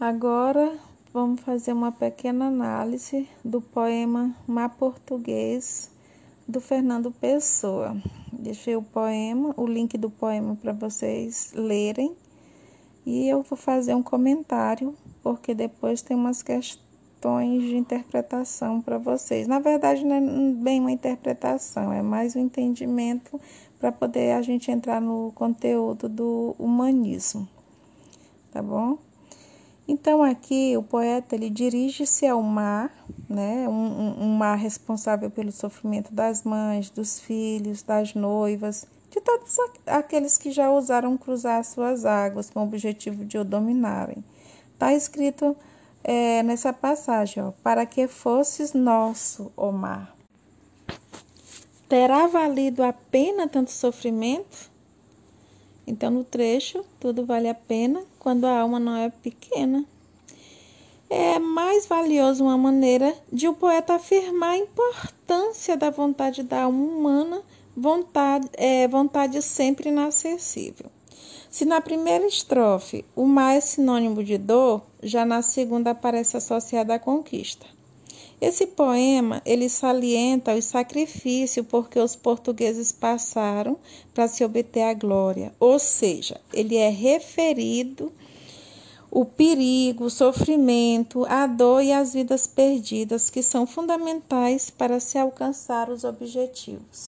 Agora vamos fazer uma pequena análise do poema Mar Português do Fernando Pessoa. Deixei o poema, o link do poema para vocês lerem e eu vou fazer um comentário porque depois tem umas questões de interpretação para vocês. Na verdade, não é bem uma interpretação, é mais um entendimento para poder a gente entrar no conteúdo do humanismo, tá bom? Então aqui o poeta ele dirige-se ao mar, né, um, um, mar responsável pelo sofrimento das mães, dos filhos, das noivas, de todos aqueles que já ousaram cruzar suas águas com o objetivo de o dominarem. Está escrito é, nessa passagem, ó, para que fosses nosso, ó mar. Terá valido a pena tanto sofrimento? Então, no trecho, tudo vale a pena quando a alma não é pequena. É mais valioso uma maneira de o poeta afirmar a importância da vontade da alma humana, vontade, é, vontade sempre inacessível. Se na primeira estrofe o mar é sinônimo de dor, já na segunda aparece associada à conquista. Esse poema ele salienta o sacrifício porque os portugueses passaram para se obter a glória, ou seja, ele é referido o perigo, o sofrimento, a dor e as vidas perdidas que são fundamentais para se alcançar os objetivos.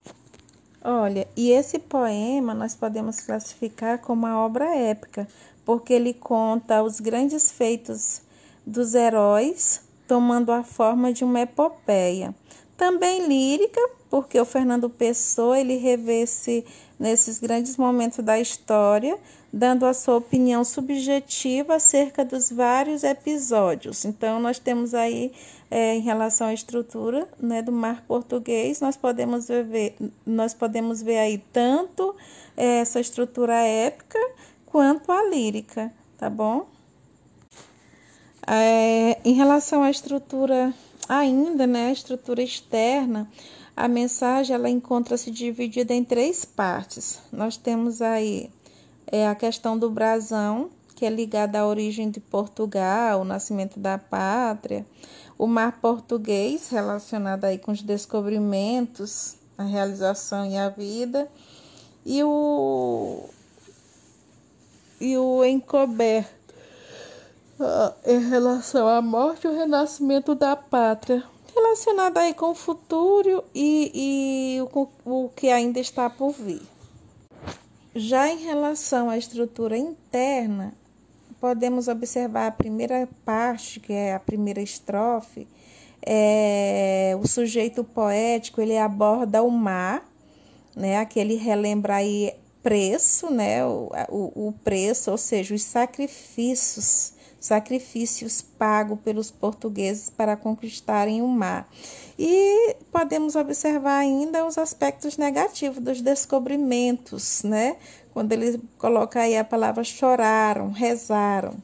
Olha, e esse poema nós podemos classificar como uma obra épica, porque ele conta os grandes feitos dos heróis tomando a forma de uma epopeia. Também lírica, porque o Fernando Pessoa ele revê-se nesses grandes momentos da história, dando a sua opinião subjetiva acerca dos vários episódios. Então, nós temos aí, é, em relação à estrutura né, do mar português, nós podemos ver, nós podemos ver aí tanto é, essa estrutura épica quanto a lírica, tá bom? É, em relação à estrutura ainda, né, estrutura externa, a mensagem ela encontra-se dividida em três partes. Nós temos aí é, a questão do brasão, que é ligada à origem de Portugal, o nascimento da pátria, o mar português, relacionado aí com os descobrimentos, a realização e a vida, e o, e o encoberto em relação à morte e o renascimento da pátria, relacionado aí com o futuro e, e o, o que ainda está por vir. Já em relação à estrutura interna, podemos observar a primeira parte, que é a primeira estrofe, é, o sujeito poético ele aborda o mar, né, aquele relembra aí preço, né, o, o, o preço, ou seja, os sacrifícios sacrifícios pagos pelos portugueses para conquistarem o mar. E podemos observar ainda os aspectos negativos dos descobrimentos, né? Quando ele coloca aí a palavra choraram, rezaram.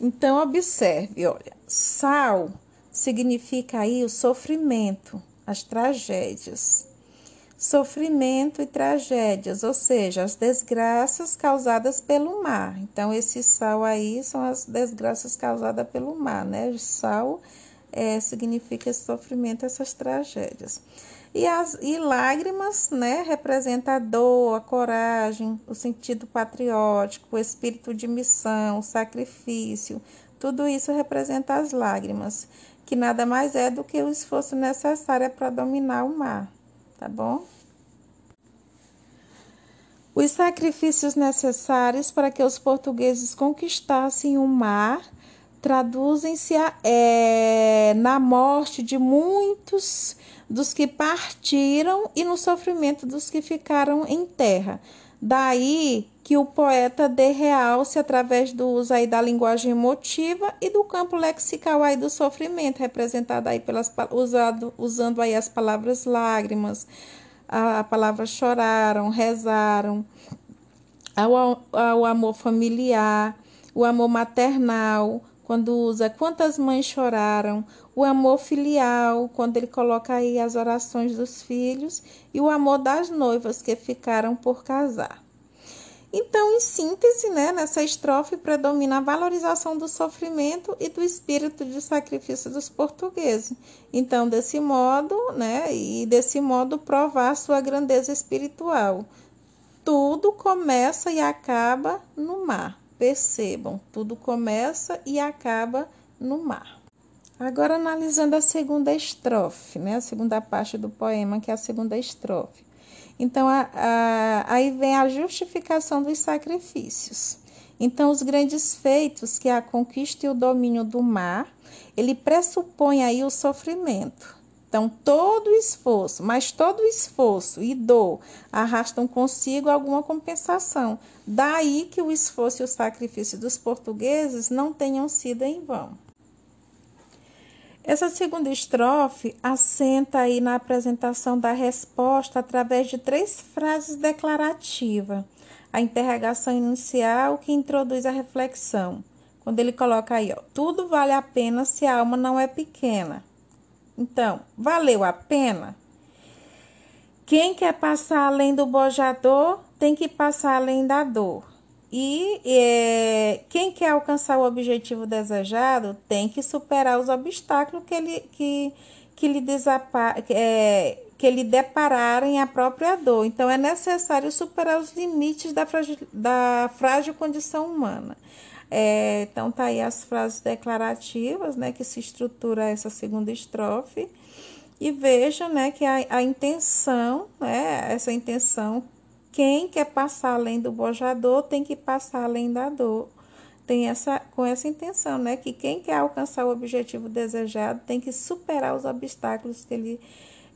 Então observe, olha, sal significa aí o sofrimento, as tragédias sofrimento e tragédias, ou seja, as desgraças causadas pelo mar. Então, esse sal aí são as desgraças causadas pelo mar, né? Sal é, significa esse sofrimento, essas tragédias. E, as, e lágrimas, né, representa a dor, a coragem, o sentido patriótico, o espírito de missão, o sacrifício. Tudo isso representa as lágrimas, que nada mais é do que o esforço necessário para dominar o mar tá bom? Os sacrifícios necessários para que os portugueses conquistassem o mar traduzem-se é, na morte de muitos dos que partiram e no sofrimento dos que ficaram em terra. Daí que o poeta dê realce através do uso aí da linguagem emotiva e do campo lexical aí do sofrimento, representado aí pelas usado, usando aí as palavras lágrimas, a, a palavra choraram, rezaram, ao, ao amor familiar, o amor maternal, quando usa. Quantas mães choraram, o amor filial, quando ele coloca aí as orações dos filhos, e o amor das noivas que ficaram por casar. Então, em síntese, né, nessa estrofe predomina a valorização do sofrimento e do espírito de sacrifício dos portugueses. Então, desse modo, né, e desse modo provar sua grandeza espiritual. Tudo começa e acaba no mar. Percebam, tudo começa e acaba no mar. Agora analisando a segunda estrofe, né, a segunda parte do poema, que é a segunda estrofe. Então, a, a, aí vem a justificação dos sacrifícios. Então, os grandes feitos, que é a conquista e o domínio do mar, ele pressupõe aí o sofrimento. Então, todo esforço, mas todo esforço e dor arrastam consigo alguma compensação. Daí que o esforço e o sacrifício dos portugueses não tenham sido em vão. Essa segunda estrofe assenta aí na apresentação da resposta através de três frases declarativas. A interrogação inicial que introduz a reflexão. Quando ele coloca aí, ó, tudo vale a pena se a alma não é pequena. Então, valeu a pena? Quem quer passar além do bojador tem que passar além da dor. E é, quem quer alcançar o objetivo desejado tem que superar os obstáculos que, ele, que, que, lhe, desapa, é, que lhe depararem a própria dor. Então, é necessário superar os limites da frágil, da frágil condição humana. É, então, tá aí as frases declarativas, né, que se estrutura essa segunda estrofe. E veja, né, que a, a intenção, né, essa intenção quem quer passar além do bojador tem que passar além da dor. Tem essa, com essa intenção, né? Que quem quer alcançar o objetivo desejado tem que superar os obstáculos que ele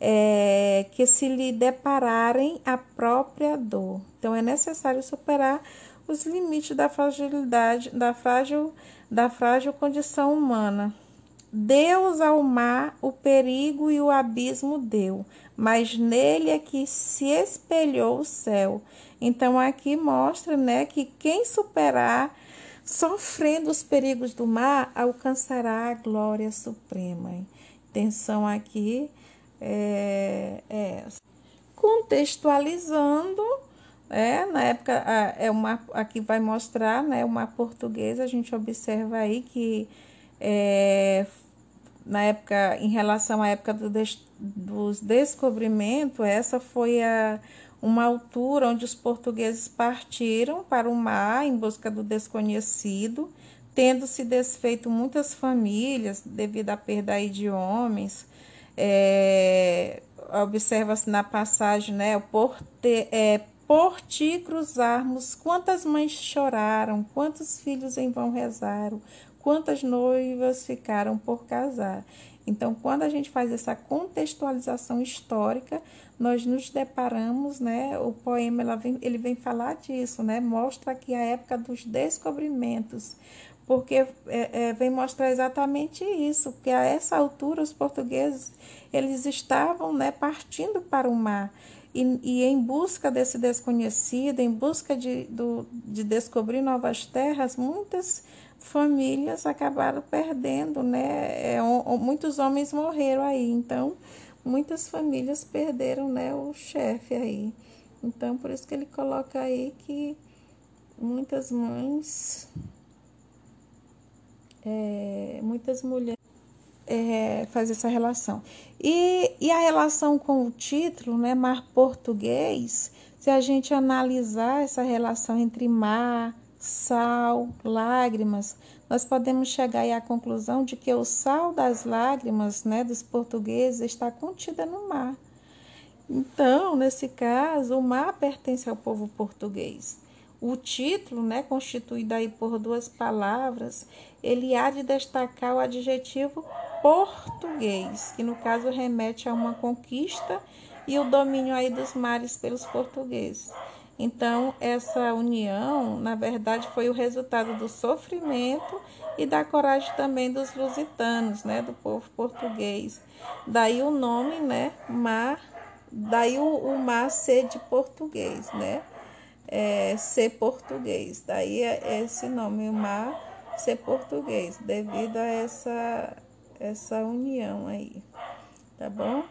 é, que se lhe depararem a própria dor. Então é necessário superar os limites da fragilidade, da frágil, da frágil condição humana. Deus ao mar o perigo e o abismo deu, mas nele é que se espelhou o céu. Então aqui mostra, né, que quem superar sofrendo os perigos do mar alcançará a glória suprema. Intenção aqui é, é contextualizando, é, na época é uma aqui vai mostrar, né, uma portuguesa, a gente observa aí que é, na época, em relação à época do des, dos descobrimentos, essa foi a, uma altura onde os portugueses partiram para o mar em busca do desconhecido, tendo se desfeito muitas famílias devido à perda aí de homens. É, Observa-se na passagem, né, por, é, por ti cruzarmos, quantas mães choraram, quantos filhos em vão rezaram, quantas noivas ficaram por casar. Então, quando a gente faz essa contextualização histórica, nós nos deparamos, né? O poema vem, ele vem falar disso, né? Mostra aqui a época dos descobrimentos, porque é, é, vem mostrar exatamente isso, que a essa altura os portugueses eles estavam, né, partindo para o mar. E, e, em busca desse desconhecido, em busca de, do, de descobrir novas terras, muitas famílias acabaram perdendo, né? É, muitos homens morreram aí, então muitas famílias perderam, né, o chefe aí. Então por isso que ele coloca aí que muitas mães, é, muitas mulheres é, essa relação. E, e a relação com o título, né, Mar Português, se a gente analisar essa relação entre mar, sal, lágrimas, nós podemos chegar à conclusão de que o sal das lágrimas né, dos portugueses está contida no mar. Então, nesse caso, o mar pertence ao povo português. O título, né, constituído aí por duas palavras, ele há de destacar o adjetivo português, que no caso remete a uma conquista e o domínio aí dos mares pelos portugueses. Então, essa união, na verdade, foi o resultado do sofrimento e da coragem também dos lusitanos, né, do povo português. Daí o nome, né, mar, daí o, o mar ser de português, né, é, ser português. Daí é esse nome, o mar ser português, devido a essa, essa união aí, tá bom?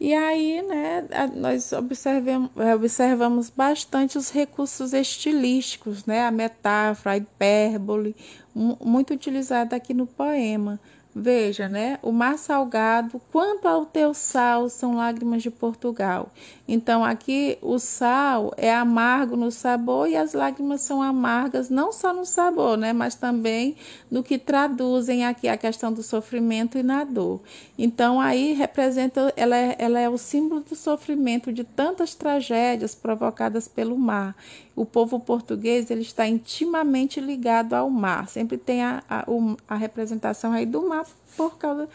E aí, né, nós observamos, observamos bastante os recursos estilísticos, né, a metáfora, a hipérbole, muito utilizada aqui no poema. Veja, né? O mar salgado, quanto ao teu sal, são lágrimas de Portugal. Então, aqui o sal é amargo no sabor e as lágrimas são amargas não só no sabor, né? Mas também no que traduzem aqui a questão do sofrimento e na dor. Então, aí representa, ela é, ela é o símbolo do sofrimento de tantas tragédias provocadas pelo mar. O povo português ele está intimamente ligado ao mar. Sempre tem a, a, a representação aí do mar por causa,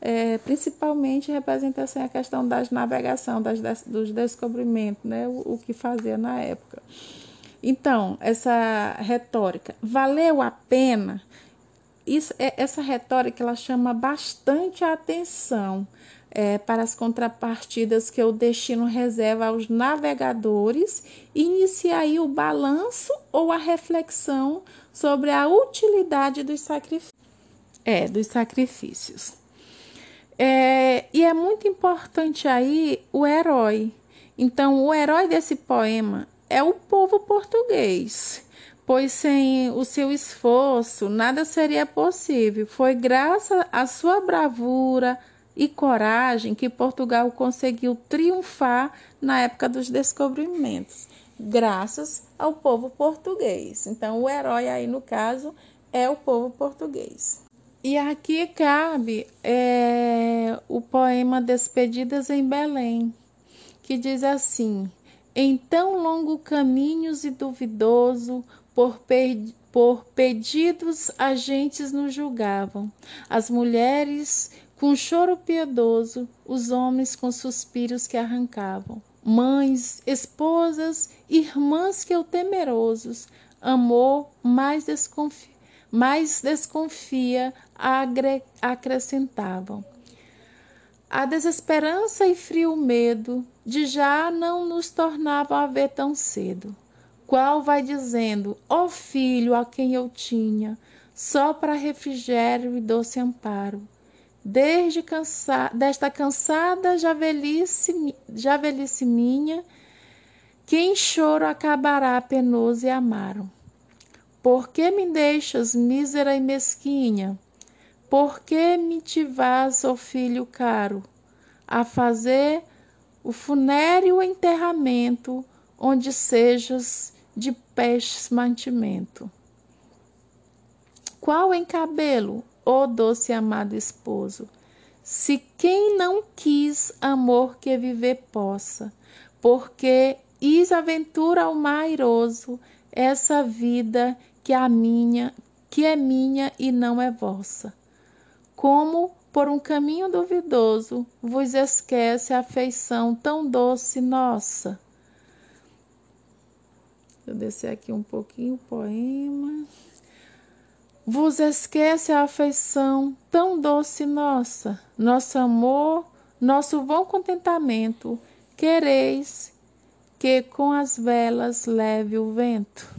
é, principalmente representação a questão das navegação, das, dos descobrimentos, né, o, o que fazia na época. Então, essa retórica, valeu a pena? Isso, é, essa retórica ela chama bastante a atenção é, para as contrapartidas que o destino reserva aos navegadores e inicia aí o balanço ou a reflexão sobre a utilidade dos sacrifícios. É, dos sacrifícios. É, e é muito importante aí o herói. Então, o herói desse poema é o povo português, pois sem o seu esforço nada seria possível. Foi graças à sua bravura e coragem que Portugal conseguiu triunfar na época dos descobrimentos, graças ao povo português. Então, o herói aí, no caso, é o povo português. E aqui cabe é, o poema Despedidas em Belém, que diz assim: Em tão longo caminhos e duvidoso, por, por pedidos agentes nos julgavam, as mulheres com choro piedoso, os homens com suspiros que arrancavam, mães, esposas, irmãs que eu temerosos, amor mais desconfiado mais desconfia, acrescentavam. A desesperança e frio medo de já não nos tornavam a ver tão cedo. Qual vai dizendo, ó oh filho a quem eu tinha, só para refrigério e doce amparo. Desde cansa desta cansada já velhice, já velhice minha, que em choro acabará penoso e amaro. Por que me deixas mísera e mesquinha? Por que me te vas, ó oh filho caro, a fazer o funéreo enterramento, onde sejas de peixes mantimento? Qual encabelo, ó oh doce amado esposo? Se quem não quis amor que viver possa, porque is aventura ao mairoso essa vida que a minha, que é minha e não é vossa. Como por um caminho duvidoso vos esquece a afeição tão doce nossa. Vou descer aqui um pouquinho o poema. Vos esquece a afeição tão doce nossa, nosso amor, nosso bom contentamento, quereis que com as velas leve o vento.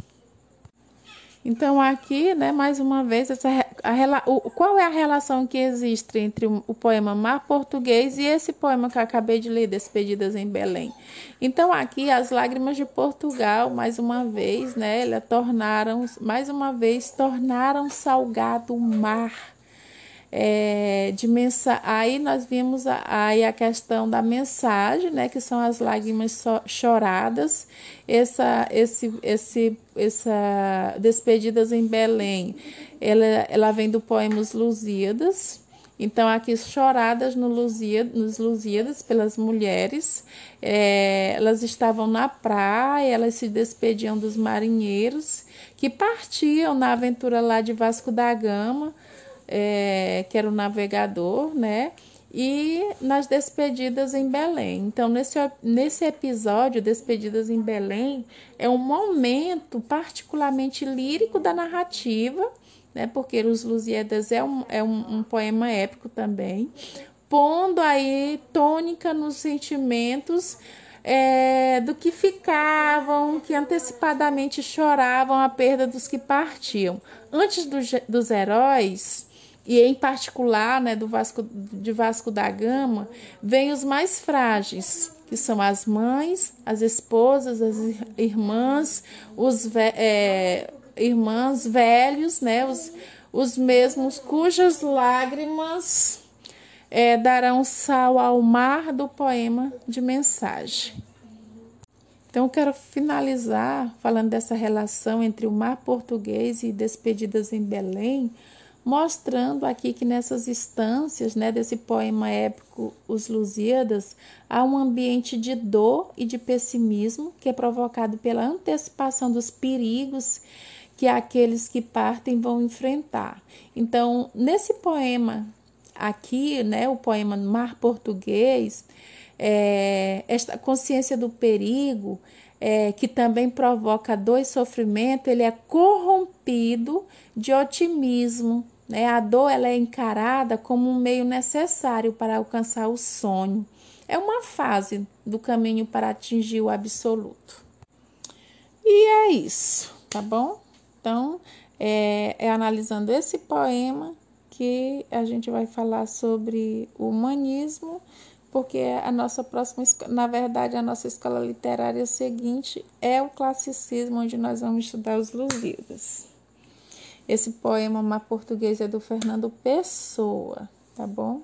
Então, aqui, né, mais uma vez, essa, a, o, qual é a relação que existe entre o, o, poema Mar Português e esse poema que eu acabei de ler, Despedidas em Belém? Então, aqui, as lágrimas de Portugal, mais uma vez, né, elas tornaram, mais uma vez, tornaram salgado o mar é, de mensa aí nós vimos a, aí a questão da mensagem, né, que são as lágrimas so, choradas, essa, esse, esse, essa despedidas em Belém, ela, ela vem do poema Os Lusíadas, então, aqui choradas no nos Lusíadas pelas mulheres, é, elas estavam na praia, elas se despediam dos marinheiros que partiam na aventura lá de Vasco da Gama, é, que era o navegador, né? E nas despedidas em Belém. Então, nesse, nesse episódio, Despedidas em Belém, é um momento particularmente lírico da narrativa, né? Porque Os Lusíadas é um, é um, um poema épico também, pondo aí tônica nos sentimentos é, do que ficavam, que antecipadamente choravam a perda dos que partiam. Antes do, dos heróis, e em particular, né, do Vasco, de Vasco da Gama, vem os mais frágeis, que são as mães, as esposas, as irmãs, os é, irmãs velhos, né, os, os mesmos cujas lágrimas é, darão sal ao mar do poema de mensagem. Então, eu quero finalizar falando dessa relação entre o mar português e Despedidas em Belém, mostrando aqui que nessas instâncias né, desse poema épico Os Lusíadas, há um ambiente de dor e de pessimismo que é provocado pela antecipação dos perigos que aqueles que partem vão enfrentar. Então, nesse poema aqui, né, o poema Mar Português, é, esta consciência do perigo, é, que também provoca dor e sofrimento, ele é corrompido de otimismo, né? A dor ela é encarada como um meio necessário para alcançar o sonho. É uma fase do caminho para atingir o absoluto. E é isso, tá bom? Então, é, é analisando esse poema que a gente vai falar sobre o humanismo, porque a nossa próxima, na verdade, a nossa escola literária seguinte é o classicismo, onde nós vamos estudar os Lusíadas. Esse poema Mar Português é do Fernando Pessoa, tá bom?